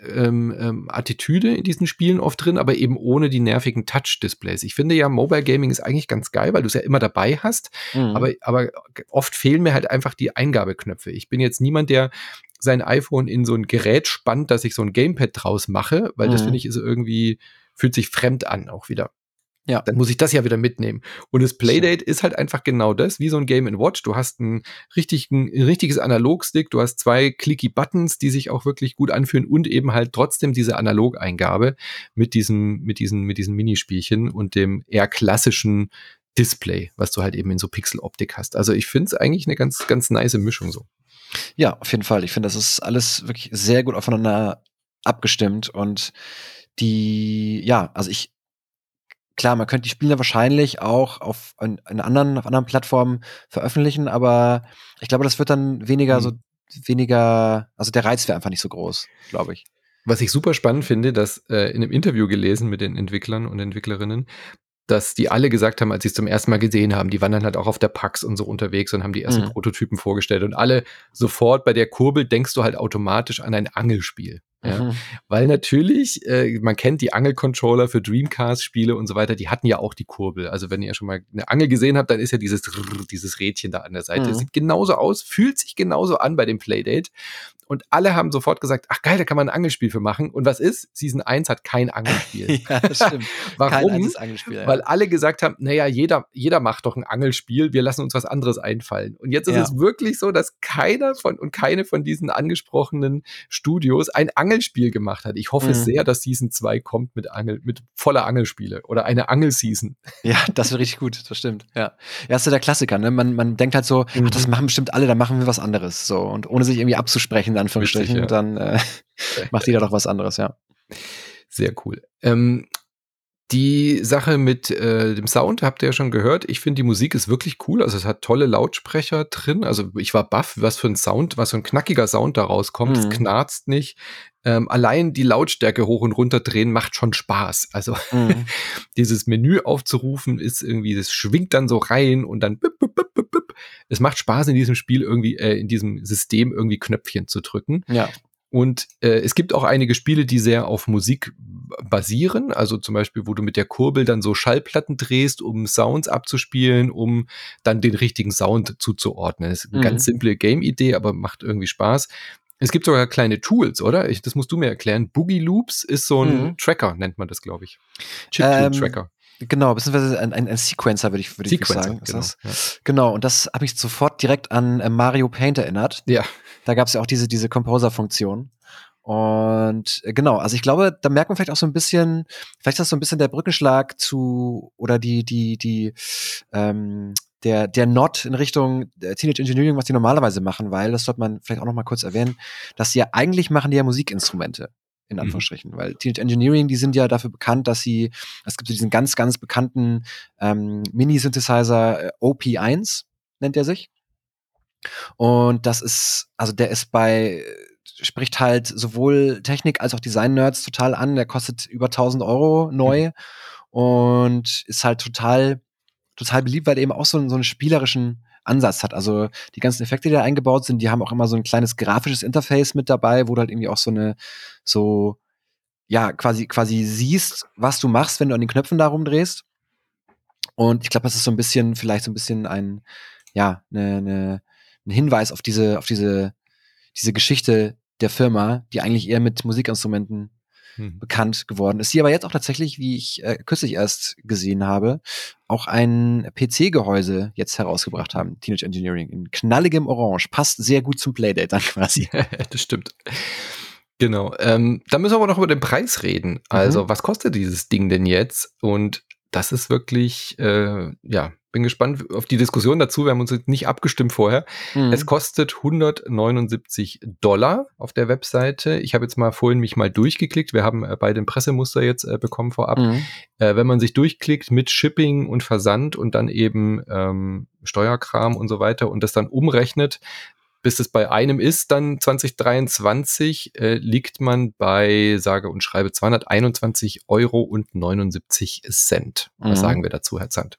ähm, ähm, Attitüde in diesen Spielen oft drin, aber eben ohne die nervigen Touch-Displays. Ich finde ja, Mobile Gaming ist eigentlich ganz geil, weil du es ja immer dabei hast, mhm. aber, aber oft fehlen mir halt einfach die Eingabeknöpfe. Ich bin jetzt niemand, der sein iPhone in so ein Gerät spannt, dass ich so ein Gamepad draus mache, weil mhm. das finde ich ist irgendwie, fühlt sich fremd an auch wieder. Ja. Dann muss ich das ja wieder mitnehmen. Und das Playdate ist halt einfach genau das, wie so ein Game Watch. Du hast ein, richtigen, ein richtiges Analogstick, du hast zwei clicky Buttons, die sich auch wirklich gut anfühlen und eben halt trotzdem diese Analogeingabe mit diesem, mit diesen, mit diesen Minispielchen und dem eher klassischen Display, was du halt eben in so Pixel-Optik hast. Also ich finde es eigentlich eine ganz, ganz nice Mischung so. Ja, auf jeden Fall. Ich finde, das ist alles wirklich sehr gut aufeinander abgestimmt und die, ja, also ich, klar, man könnte die Spiele wahrscheinlich auch auf, in, in anderen, auf anderen Plattformen veröffentlichen, aber ich glaube, das wird dann weniger mhm. so, weniger, also der Reiz wäre einfach nicht so groß, glaube ich. Was ich super spannend finde, dass äh, in einem Interview gelesen mit den Entwicklern und Entwicklerinnen, dass die alle gesagt haben, als sie es zum ersten Mal gesehen haben, die waren dann halt auch auf der PAX und so unterwegs und haben die ersten mhm. Prototypen vorgestellt und alle sofort bei der Kurbel denkst du halt automatisch an ein Angelspiel. Ja, mhm. Weil natürlich, äh, man kennt die Angelcontroller für Dreamcast-Spiele und so weiter, die hatten ja auch die Kurbel. Also wenn ihr schon mal eine Angel gesehen habt, dann ist ja dieses, dieses Rädchen da an der Seite. Mhm. Sieht genauso aus, fühlt sich genauso an bei dem Playdate. Und alle haben sofort gesagt, ach geil, da kann man ein Angelspiel für machen. Und was ist? Season 1 hat kein Angelspiel. ja, das stimmt. Warum? Ja. Weil alle gesagt haben, naja, jeder, jeder macht doch ein Angelspiel, wir lassen uns was anderes einfallen. Und jetzt ist ja. es wirklich so, dass keiner von und keine von diesen angesprochenen Studios ein Angelspiel gemacht hat. Ich hoffe mhm. sehr, dass Season 2 kommt mit Angel, mit voller Angelspiele oder eine Angelseason. Ja, das wäre richtig gut, das stimmt. Ja. Ja, ist ja der Klassiker, ne? Man, man denkt halt so, mhm. ach, das machen bestimmt alle, dann machen wir was anderes. So. Und ohne sich irgendwie abzusprechen, Anführungsstrichen, Richtig, ja. dann äh, macht jeder doch was anderes, ja. Sehr cool. Ähm, die Sache mit äh, dem Sound habt ihr ja schon gehört. Ich finde, die Musik ist wirklich cool. Also es hat tolle Lautsprecher drin. Also ich war baff, was für ein Sound, was für ein knackiger Sound da rauskommt. Mhm. Es knarzt nicht. Ähm, allein die Lautstärke hoch und runter drehen macht schon Spaß. Also mhm. dieses Menü aufzurufen ist irgendwie, das schwingt dann so rein und dann bip, bip, bip, bip, bip. Es macht Spaß in diesem Spiel irgendwie, äh, in diesem System irgendwie Knöpfchen zu drücken. Ja. Und äh, es gibt auch einige Spiele, die sehr auf Musik basieren. Also zum Beispiel, wo du mit der Kurbel dann so Schallplatten drehst, um Sounds abzuspielen, um dann den richtigen Sound zuzuordnen. Das ist eine mhm. ganz simple Game-Idee, aber macht irgendwie Spaß. Es gibt sogar kleine Tools, oder? Ich, das musst du mir erklären. Boogie Loops ist so ein mhm. Tracker, nennt man das, glaube ich. Chip-Tracker. Ähm, genau, beziehungsweise ein, ein, ein Sequencer, würde ich, würd ich sagen. Genau, ja. genau, und das habe ich sofort direkt an äh, Mario Paint erinnert. Ja. Da gab es ja auch diese, diese Composer-Funktion. Und äh, genau, also ich glaube, da merkt man vielleicht auch so ein bisschen, vielleicht ist das so ein bisschen der Brückenschlag zu oder die, die, die, ähm, der, der Not in Richtung äh, Teenage Engineering, was die normalerweise machen, weil, das sollte man vielleicht auch noch mal kurz erwähnen, dass sie ja eigentlich machen die ja Musikinstrumente in mhm. Anführungsstrichen, mhm. weil Teenage Engineering, die sind ja dafür bekannt, dass sie, es gibt so diesen ganz, ganz bekannten ähm, Mini-Synthesizer äh, OP1, nennt er sich. Und das ist, also der ist bei, spricht halt sowohl Technik als auch Design-Nerds total an. Der kostet über 1000 Euro neu mhm. und ist halt total, total beliebt, weil er eben auch so, so einen spielerischen Ansatz hat. Also die ganzen Effekte, die da eingebaut sind, die haben auch immer so ein kleines grafisches Interface mit dabei, wo du halt irgendwie auch so eine, so, ja, quasi, quasi siehst, was du machst, wenn du an den Knöpfen da rumdrehst. Und ich glaube, das ist so ein bisschen, vielleicht so ein bisschen ein, ja, eine, eine ein Hinweis auf diese, auf diese, diese Geschichte der Firma, die eigentlich eher mit Musikinstrumenten hm. bekannt geworden ist. Die aber jetzt auch tatsächlich, wie ich äh, kürzlich erst gesehen habe, auch ein PC-Gehäuse jetzt herausgebracht haben, Teenage Engineering, in knalligem Orange. Passt sehr gut zum Playdate dann quasi. das stimmt. Genau. Ähm, da müssen wir aber noch über den Preis reden. Also, mhm. was kostet dieses Ding denn jetzt? Und das ist wirklich, äh, ja, bin gespannt auf die Diskussion dazu. Wir haben uns nicht abgestimmt vorher. Mhm. Es kostet 179 Dollar auf der Webseite. Ich habe jetzt mal vorhin mich mal durchgeklickt. Wir haben äh, beide ein Pressemuster jetzt äh, bekommen vorab. Mhm. Äh, wenn man sich durchklickt mit Shipping und Versand und dann eben ähm, Steuerkram und so weiter und das dann umrechnet, bis es bei einem ist, dann 2023 äh, liegt man bei, sage und schreibe, 221 Euro und 79 Cent. Was mhm. sagen wir dazu, Herr Zandt?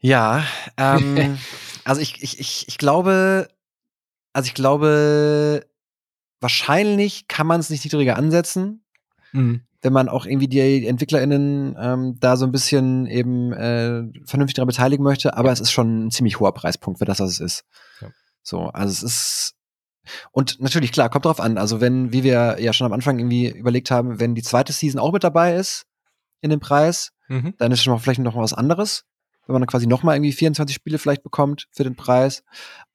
Ja, ähm, also ich, ich, ich, ich glaube, also ich glaube, wahrscheinlich kann man es nicht niedriger ansetzen, mhm. wenn man auch irgendwie die EntwicklerInnen ähm, da so ein bisschen eben äh, vernünftig daran beteiligen möchte, aber ja. es ist schon ein ziemlich hoher Preispunkt für das, was es ist. Ja. So, also es ist und natürlich, klar, kommt drauf an. Also wenn, wie wir ja schon am Anfang irgendwie überlegt haben, wenn die zweite Season auch mit dabei ist in dem Preis, mhm. dann ist schon mal vielleicht noch was anderes wenn man dann quasi nochmal irgendwie 24 Spiele vielleicht bekommt für den Preis.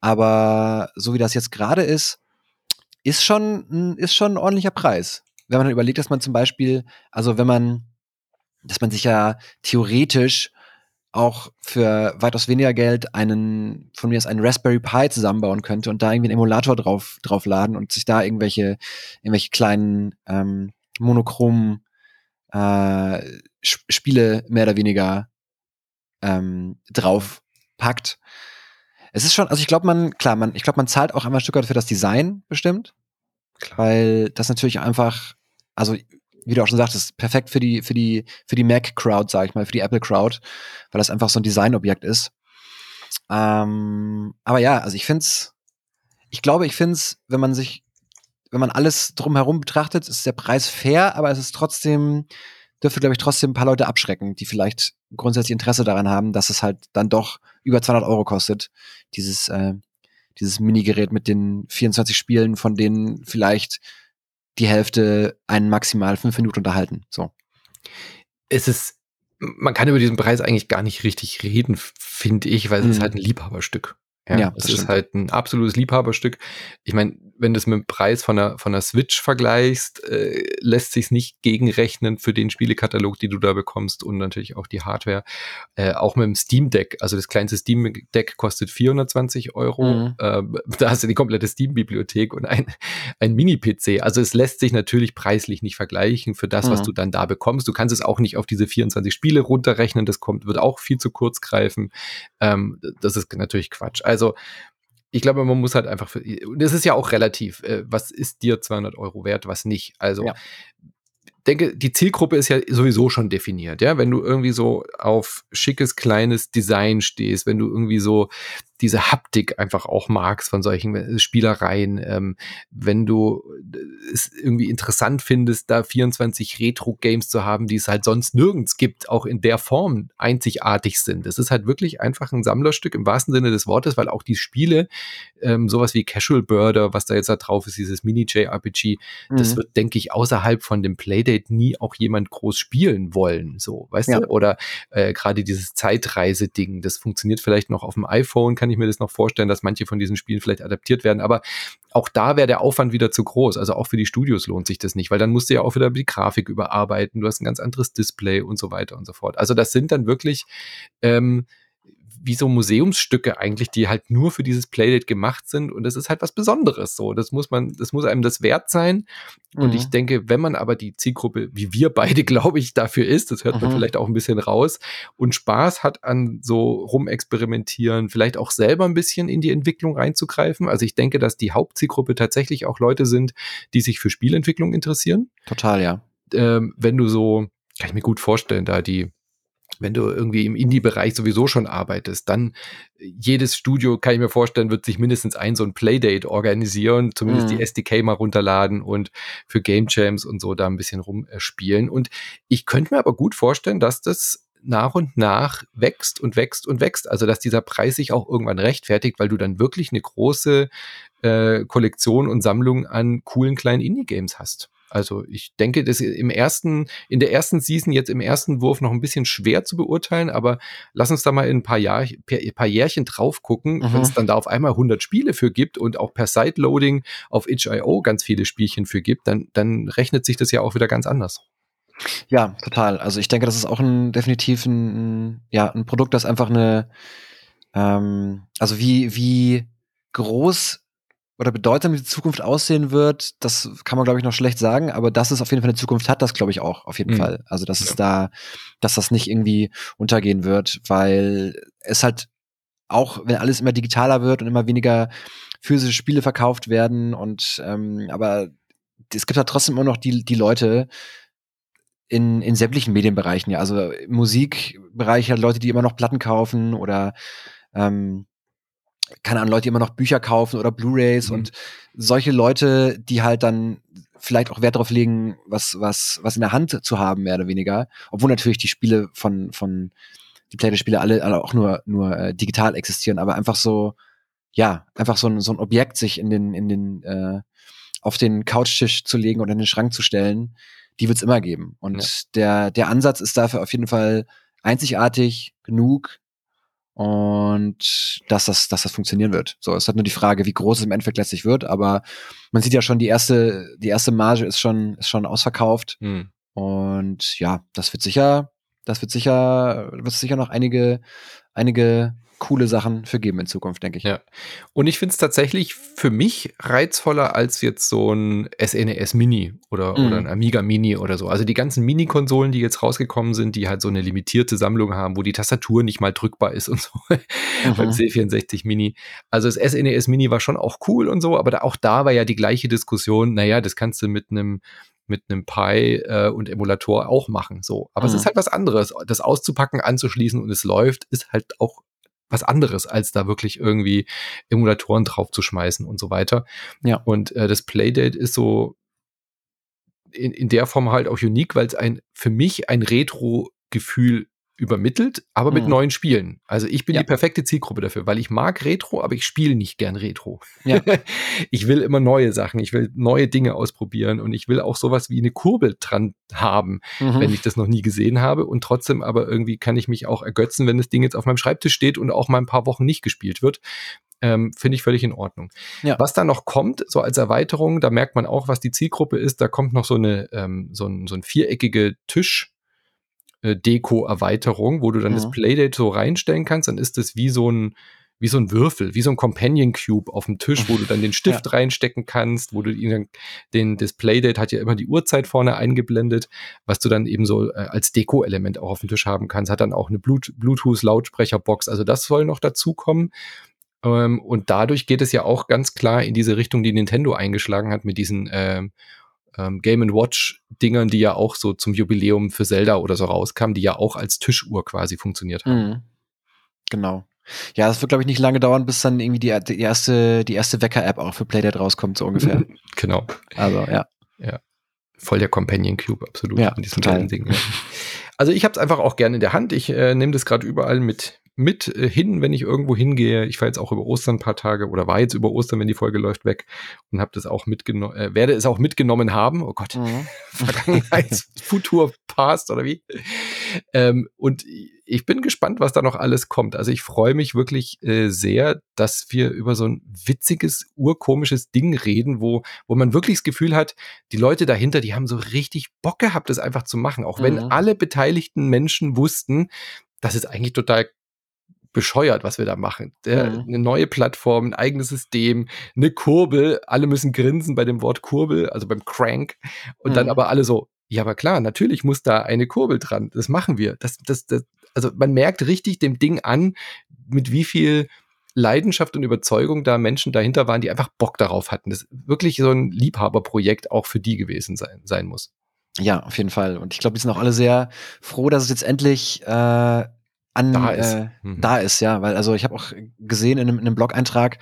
Aber so wie das jetzt gerade ist, ist schon, ist schon ein ordentlicher Preis. Wenn man dann überlegt, dass man zum Beispiel, also wenn man, dass man sich ja theoretisch auch für weitaus weniger Geld einen, von mir aus einen Raspberry Pi zusammenbauen könnte und da irgendwie einen Emulator drauf, draufladen und sich da irgendwelche, irgendwelche kleinen ähm, monochromen äh, Spiele mehr oder weniger ähm, drauf packt. Es ist schon, also ich glaube, man, klar, man, ich glaube, man zahlt auch einmal ein Stück weit für das Design bestimmt. Klar. Weil das natürlich einfach, also wie du auch schon sagtest, perfekt für die, für die, für die Mac-Crowd, sag ich mal, für die Apple-Crowd, weil das einfach so ein Designobjekt ist. Ähm, aber ja, also ich find's, ich glaube, ich find's, wenn man sich, wenn man alles drumherum betrachtet, ist der Preis fair, aber es ist trotzdem, dürfte, glaube ich, trotzdem ein paar Leute abschrecken, die vielleicht grundsätzlich Interesse daran haben, dass es halt dann doch über 200 Euro kostet, dieses, äh, dieses Minigerät mit den 24 Spielen, von denen vielleicht die Hälfte einen maximal fünf Minuten unterhalten. So. Es ist, man kann über diesen Preis eigentlich gar nicht richtig reden, finde ich, weil es mhm. ist halt ein Liebhaberstück. Ja, ja es ist halt ein absolutes Liebhaberstück. Ich meine, wenn du es mit dem Preis von der, von der Switch vergleichst, äh, lässt sich nicht gegenrechnen für den Spielekatalog, die du da bekommst und natürlich auch die Hardware. Äh, auch mit dem Steam Deck, also das kleinste Steam Deck kostet 420 Euro. Mhm. Äh, da hast du die komplette Steam-Bibliothek und ein, ein Mini-PC. Also es lässt sich natürlich preislich nicht vergleichen für das, mhm. was du dann da bekommst. Du kannst es auch nicht auf diese 24 Spiele runterrechnen. Das kommt, wird auch viel zu kurz greifen. Ähm, das ist natürlich Quatsch. Also ich glaube, man muss halt einfach, für, das ist ja auch relativ, äh, was ist dir 200 Euro wert, was nicht. Also ja denke, die Zielgruppe ist ja sowieso schon definiert, ja. Wenn du irgendwie so auf schickes, kleines Design stehst, wenn du irgendwie so diese Haptik einfach auch magst von solchen äh, Spielereien, ähm, wenn du äh, es irgendwie interessant findest, da 24 Retro-Games zu haben, die es halt sonst nirgends gibt, auch in der Form einzigartig sind. Es ist halt wirklich einfach ein Sammlerstück im wahrsten Sinne des Wortes, weil auch die Spiele, ähm, sowas wie Casual Birder, was da jetzt da drauf ist, dieses Mini-JRPG, mhm. das wird, denke ich, außerhalb von dem Playdate nie auch jemand groß spielen wollen, so, weißt ja. du? Oder äh, gerade dieses Zeitreise-Ding, das funktioniert vielleicht noch auf dem iPhone, kann kann ich mir das noch vorstellen, dass manche von diesen Spielen vielleicht adaptiert werden. Aber auch da wäre der Aufwand wieder zu groß. Also auch für die Studios lohnt sich das nicht, weil dann musst du ja auch wieder die Grafik überarbeiten. Du hast ein ganz anderes Display und so weiter und so fort. Also das sind dann wirklich ähm, wie so Museumsstücke eigentlich, die halt nur für dieses Playdate gemacht sind und das ist halt was Besonderes so. Das muss man, das muss einem das wert sein. Und mhm. ich denke, wenn man aber die Zielgruppe, wie wir beide, glaube ich, dafür ist, das hört man mhm. vielleicht auch ein bisschen raus und Spaß hat an so rumexperimentieren, vielleicht auch selber ein bisschen in die Entwicklung reinzugreifen. Also ich denke, dass die Hauptzielgruppe tatsächlich auch Leute sind, die sich für Spielentwicklung interessieren. Total, ja. Ähm, wenn du so, kann ich mir gut vorstellen, da die wenn du irgendwie im Indie-Bereich sowieso schon arbeitest, dann jedes Studio, kann ich mir vorstellen, wird sich mindestens ein so ein Playdate organisieren, zumindest mhm. die SDK mal runterladen und für Game Jams und so da ein bisschen rumspielen. Und ich könnte mir aber gut vorstellen, dass das nach und nach wächst und wächst und wächst. Also dass dieser Preis sich auch irgendwann rechtfertigt, weil du dann wirklich eine große äh, Kollektion und Sammlung an coolen kleinen Indie-Games hast. Also ich denke, das ist im ersten, in der ersten Season jetzt im ersten Wurf noch ein bisschen schwer zu beurteilen, aber lass uns da mal in ein paar, Jahr, ein paar Jährchen drauf gucken, mhm. wenn es dann da auf einmal 100 Spiele für gibt und auch per Sideloading auf itch.io ganz viele Spielchen für gibt, dann, dann rechnet sich das ja auch wieder ganz anders. Ja, total. Also ich denke, das ist auch ein definitiv ein, ja, ein Produkt, das einfach eine, ähm, also wie, wie groß oder bedeutsam die Zukunft aussehen wird, das kann man, glaube ich, noch schlecht sagen, aber dass es auf jeden Fall eine Zukunft hat, das glaube ich auch, auf jeden mhm. Fall. Also, dass ja. es da, dass das nicht irgendwie untergehen wird, weil es halt auch, wenn alles immer digitaler wird und immer weniger physische Spiele verkauft werden und ähm, aber es gibt halt trotzdem immer noch die, die Leute, in, in sämtlichen Medienbereichen, ja. Also im Musikbereich halt Leute, die immer noch Platten kaufen oder ähm, keine Ahnung, Leute, immer noch Bücher kaufen oder Blu-rays mhm. und solche Leute, die halt dann vielleicht auch Wert darauf legen, was, was, was in der Hand zu haben, mehr oder weniger. Obwohl natürlich die Spiele von, von, die Playday-Spiele alle, alle auch nur, nur äh, digital existieren, aber einfach so, ja, einfach so ein, so ein Objekt sich in den, in den, äh, auf den Couchtisch zu legen oder in den Schrank zu stellen, die wird's immer geben. Und ja. der, der Ansatz ist dafür auf jeden Fall einzigartig genug, und dass das, dass das funktionieren wird. So, es hat nur die Frage, wie groß es im Endeffekt letztlich wird, aber man sieht ja schon, die erste, die erste Marge ist schon, ist schon ausverkauft. Mhm. Und ja, das wird sicher, das wird sicher, wird sicher noch einige, einige coole Sachen für geben in Zukunft, denke ich. Ja. Und ich finde es tatsächlich für mich reizvoller als jetzt so ein SNES e Mini oder, mhm. oder ein Amiga Mini oder so. Also die ganzen Mini-Konsolen, die jetzt rausgekommen sind, die halt so eine limitierte Sammlung haben, wo die Tastatur nicht mal drückbar ist und so mhm. beim C64 Mini. Also das SNES e Mini war schon auch cool und so, aber da, auch da war ja die gleiche Diskussion, naja, das kannst du mit einem mit einem Pi äh, und Emulator auch machen. So, aber mhm. es ist halt was anderes. Das auszupacken, anzuschließen und es läuft, ist halt auch was anderes, als da wirklich irgendwie Emulatoren drauf zu schmeißen und so weiter. Ja. Und äh, das Playdate ist so in, in der Form halt auch unique, weil es ein für mich ein Retro-Gefühl übermittelt, aber mit mhm. neuen Spielen. Also ich bin ja. die perfekte Zielgruppe dafür, weil ich mag Retro, aber ich spiele nicht gern Retro. Ja. ich will immer neue Sachen, ich will neue Dinge ausprobieren und ich will auch sowas wie eine Kurbel dran haben, mhm. wenn ich das noch nie gesehen habe und trotzdem aber irgendwie kann ich mich auch ergötzen, wenn das Ding jetzt auf meinem Schreibtisch steht und auch mal ein paar Wochen nicht gespielt wird. Ähm, Finde ich völlig in Ordnung. Ja. Was da noch kommt, so als Erweiterung, da merkt man auch, was die Zielgruppe ist. Da kommt noch so eine ähm, so ein, so ein viereckige Tisch äh, Deko-Erweiterung, wo du dann mhm. das Playdate so reinstellen kannst, dann ist das wie so ein wie so ein Würfel, wie so ein Companion Cube auf dem Tisch, wo du dann den Stift ja. reinstecken kannst, wo du ihn den das Playdate hat ja immer die Uhrzeit vorne eingeblendet, was du dann eben so äh, als Deko-Element auch auf dem Tisch haben kannst, hat dann auch eine Bluetooth-Lautsprecherbox, also das soll noch dazukommen. Ähm, und dadurch geht es ja auch ganz klar in diese Richtung, die Nintendo eingeschlagen hat mit diesen ähm, ähm, Game Watch Dingern, die ja auch so zum Jubiläum für Zelda oder so rauskamen, die ja auch als Tischuhr quasi funktioniert haben. Mhm. Genau. Ja, das wird, glaube ich, nicht lange dauern, bis dann irgendwie die, die erste, die erste Wecker-App auch für Playdate rauskommt, so ungefähr. genau. Also, ja. Ja. Voll der Companion Cube, absolut. Ja, in diesem kleinen Ding. Ja. Also ich habe es einfach auch gerne in der Hand. Ich äh, nehme das gerade überall mit, mit äh, hin, wenn ich irgendwo hingehe. Ich war jetzt auch über Ostern ein paar Tage oder war jetzt über Ostern, wenn die Folge läuft, weg und habe das auch mitgenommen, äh, werde es auch mitgenommen haben. Oh Gott, mhm. Vergangenheit, Futur, Past oder wie? Ähm, und ich bin gespannt, was da noch alles kommt. Also ich freue mich wirklich äh, sehr, dass wir über so ein witziges, urkomisches Ding reden, wo, wo man wirklich das Gefühl hat, die Leute dahinter, die haben so richtig Bock gehabt, das einfach zu machen. Auch wenn mhm. alle beteiligten Menschen wussten, das ist eigentlich total bescheuert, was wir da machen. Der, mhm. Eine neue Plattform, ein eigenes System, eine Kurbel. Alle müssen grinsen bei dem Wort Kurbel, also beim Crank. Und mhm. dann aber alle so, ja, aber klar, natürlich muss da eine Kurbel dran. Das machen wir. Das, das, das, also man merkt richtig dem Ding an, mit wie viel Leidenschaft und Überzeugung da Menschen dahinter waren, die einfach Bock darauf hatten. Das wirklich so ein Liebhaberprojekt auch für die gewesen sein, sein muss. Ja, auf jeden Fall. Und ich glaube, die sind auch alle sehr froh, dass es jetzt endlich äh, an da ist. Äh, mhm. da ist, ja, weil also ich habe auch gesehen in einem, in einem Blog-Eintrag,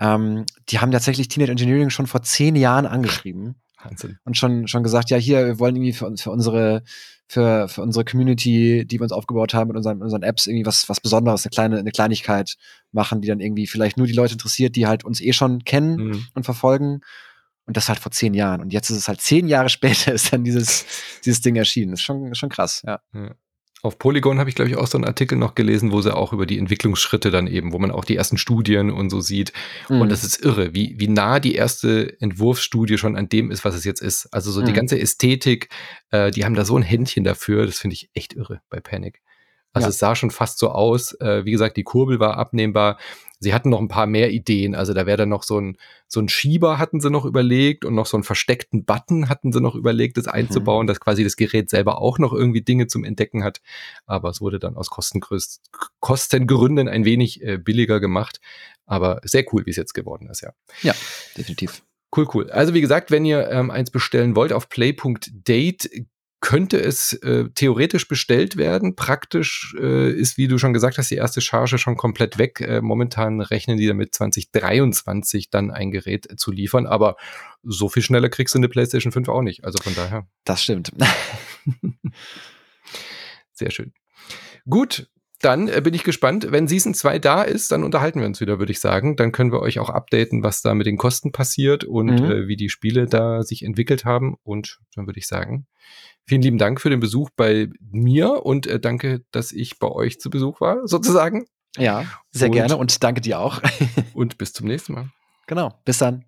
ähm, die haben tatsächlich Teenage Engineering schon vor zehn Jahren angeschrieben. Wahnsinn. Und schon, schon gesagt, ja, hier, wir wollen irgendwie für, für unsere, für, für unsere Community, die wir uns aufgebaut haben mit unseren, unseren Apps, irgendwie was, was Besonderes, eine kleine, eine Kleinigkeit machen, die dann irgendwie vielleicht nur die Leute interessiert, die halt uns eh schon kennen mhm. und verfolgen. Und das halt vor zehn Jahren. Und jetzt ist es halt zehn Jahre später, ist dann dieses, dieses Ding erschienen. Das ist schon, schon krass, ja. ja. Auf Polygon habe ich, glaube ich, auch so einen Artikel noch gelesen, wo sie auch über die Entwicklungsschritte dann eben, wo man auch die ersten Studien und so sieht. Mhm. Und das ist irre, wie, wie nah die erste Entwurfsstudie schon an dem ist, was es jetzt ist. Also so mhm. die ganze Ästhetik, äh, die haben da so ein Händchen dafür. Das finde ich echt irre bei Panic. Also ja. es sah schon fast so aus. Äh, wie gesagt, die Kurbel war abnehmbar. Sie hatten noch ein paar mehr Ideen. Also da wäre dann noch so ein, so ein Schieber hatten sie noch überlegt und noch so einen versteckten Button hatten sie noch überlegt, das mhm. einzubauen, mhm. dass quasi das Gerät selber auch noch irgendwie Dinge zum Entdecken hat. Aber es wurde dann aus Kostengründen ein wenig äh, billiger gemacht. Aber sehr cool, wie es jetzt geworden ist, ja. Ja, definitiv. Cool, cool. Also wie gesagt, wenn ihr ähm, eins bestellen wollt, auf play.date könnte es äh, theoretisch bestellt werden. Praktisch äh, ist, wie du schon gesagt hast, die erste Charge schon komplett weg. Äh, momentan rechnen die damit 2023 dann ein Gerät zu liefern, aber so viel schneller kriegst du eine PlayStation 5 auch nicht. Also von daher. Das stimmt. Sehr schön. Gut, dann äh, bin ich gespannt. Wenn Season 2 da ist, dann unterhalten wir uns wieder, würde ich sagen. Dann können wir euch auch updaten, was da mit den Kosten passiert und mhm. äh, wie die Spiele da sich entwickelt haben. Und dann würde ich sagen, Vielen lieben Dank für den Besuch bei mir und äh, danke, dass ich bei euch zu Besuch war, sozusagen. Ja, sehr und, gerne und danke dir auch. und bis zum nächsten Mal. Genau, bis dann.